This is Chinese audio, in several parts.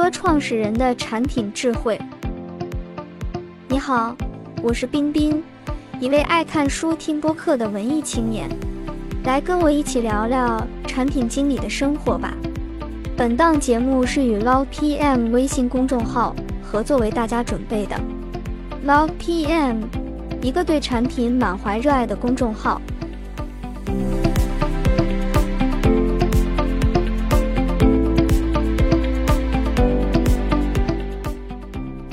歌创始人的产品智慧。你好，我是冰冰，一位爱看书、听播客的文艺青年，来跟我一起聊聊产品经理的生活吧。本档节目是与 Love PM 微信公众号合作为大家准备的。Love PM，一个对产品满怀热爱的公众号。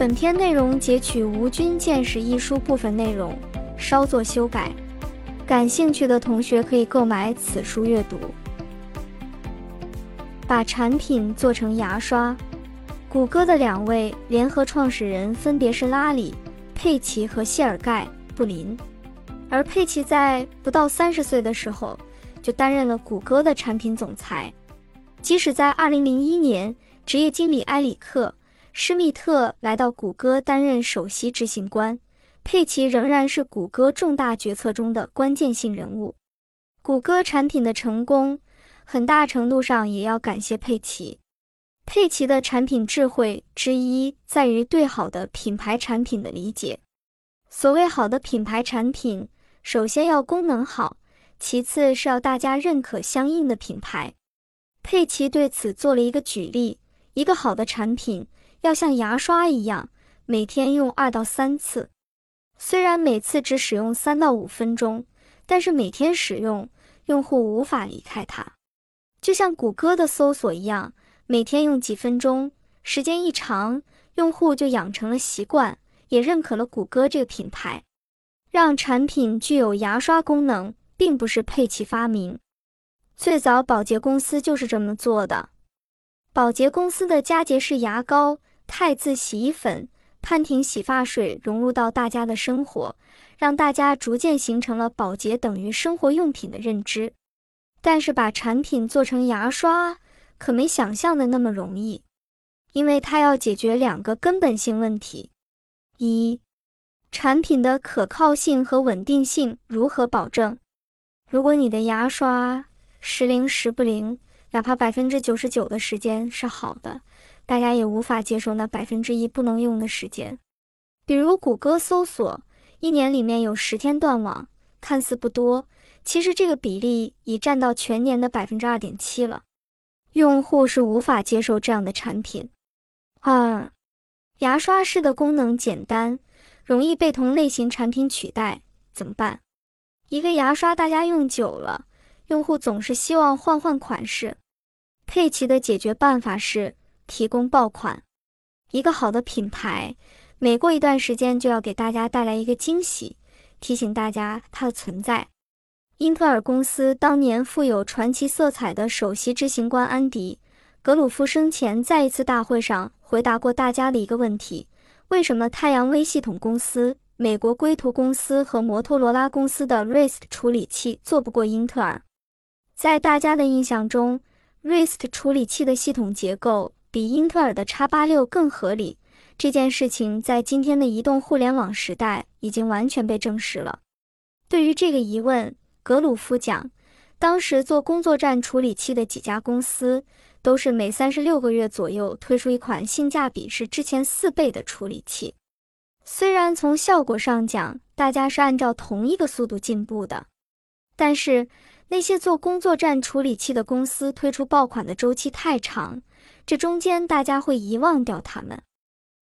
本篇内容截取《吴军见识》一书部分内容，稍作修改。感兴趣的同学可以购买此书阅读。把产品做成牙刷。谷歌的两位联合创始人分别是拉里·佩奇和谢尔盖·布林，而佩奇在不到三十岁的时候就担任了谷歌的产品总裁。即使在2001年，职业经理埃里克。施密特来到谷歌担任首席执行官，佩奇仍然是谷歌重大决策中的关键性人物。谷歌产品的成功，很大程度上也要感谢佩奇。佩奇的产品智慧之一在于对好的品牌产品的理解。所谓好的品牌产品，首先要功能好，其次是要大家认可相应的品牌。佩奇对此做了一个举例：一个好的产品。要像牙刷一样，每天用二到三次。虽然每次只使用三到五分钟，但是每天使用，用户无法离开它。就像谷歌的搜索一样，每天用几分钟，时间一长，用户就养成了习惯，也认可了谷歌这个品牌。让产品具有牙刷功能，并不是佩奇发明，最早保洁公司就是这么做的。保洁公司的佳洁士牙膏。汰渍洗衣粉、潘婷洗发水融入到大家的生活，让大家逐渐形成了保洁等于生活用品的认知。但是把产品做成牙刷，可没想象的那么容易，因为它要解决两个根本性问题：一、产品的可靠性和稳定性如何保证？如果你的牙刷时灵时不灵，哪怕百分之九十九的时间是好的。大家也无法接受那百分之一不能用的时间，比如谷歌搜索，一年里面有十天断网，看似不多，其实这个比例已占到全年的百分之二点七了。用户是无法接受这样的产品。二，牙刷式的功能简单，容易被同类型产品取代，怎么办？一个牙刷大家用久了，用户总是希望换换款式。佩奇的解决办法是。提供爆款，一个好的品牌，每过一段时间就要给大家带来一个惊喜，提醒大家它的存在。英特尔公司当年富有传奇色彩的首席执行官安迪·格鲁夫生前在一次大会上回答过大家的一个问题：为什么太阳微系统公司、美国硅图公司和摩托罗拉公司的 RISC 处理器做不过英特尔？在大家的印象中，RISC 处理器的系统结构。比英特尔的叉八六更合理，这件事情在今天的移动互联网时代已经完全被证实了。对于这个疑问，格鲁夫讲，当时做工作站处理器的几家公司，都是每三十六个月左右推出一款性价比是之前四倍的处理器。虽然从效果上讲，大家是按照同一个速度进步的，但是那些做工作站处理器的公司推出爆款的周期太长。这中间大家会遗忘掉它们，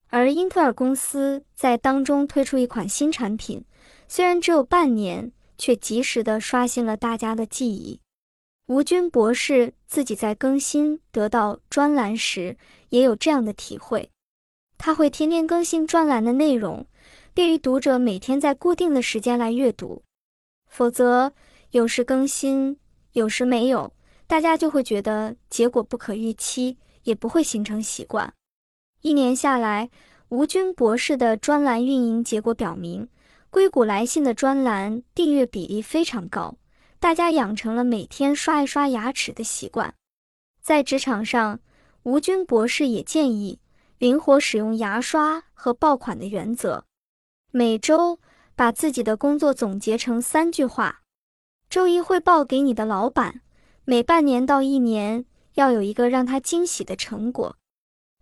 而英特尔公司在当中推出一款新产品，虽然只有半年，却及时的刷新了大家的记忆。吴军博士自己在更新得到专栏时也有这样的体会，他会天天更新专栏的内容，便于读者每天在固定的时间来阅读，否则有时更新，有时没有，大家就会觉得结果不可预期。也不会形成习惯。一年下来，吴军博士的专栏运营结果表明，硅谷来信的专栏订阅比例非常高，大家养成了每天刷一刷牙齿的习惯。在职场上，吴军博士也建议灵活使用牙刷和爆款的原则，每周把自己的工作总结成三句话，周一汇报给你的老板，每半年到一年。要有一个让他惊喜的成果。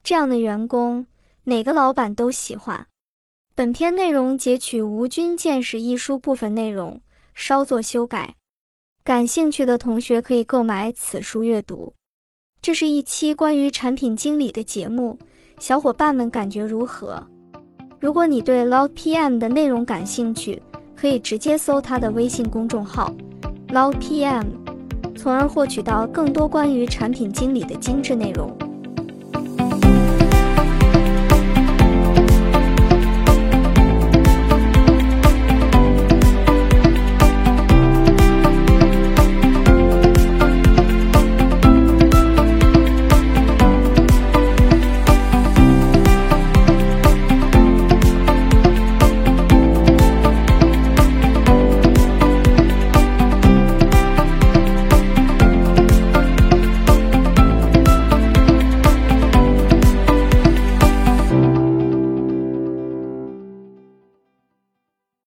这样的员工，哪个老板都喜欢。本篇内容截取《吴军见识》一书部分内容，稍作修改。感兴趣的同学可以购买此书阅读。这是一期关于产品经理的节目，小伙伴们感觉如何？如果你对 Loud PM 的内容感兴趣，可以直接搜他的微信公众号 Loud PM，从而获取到更多关于产品经理的精致内容。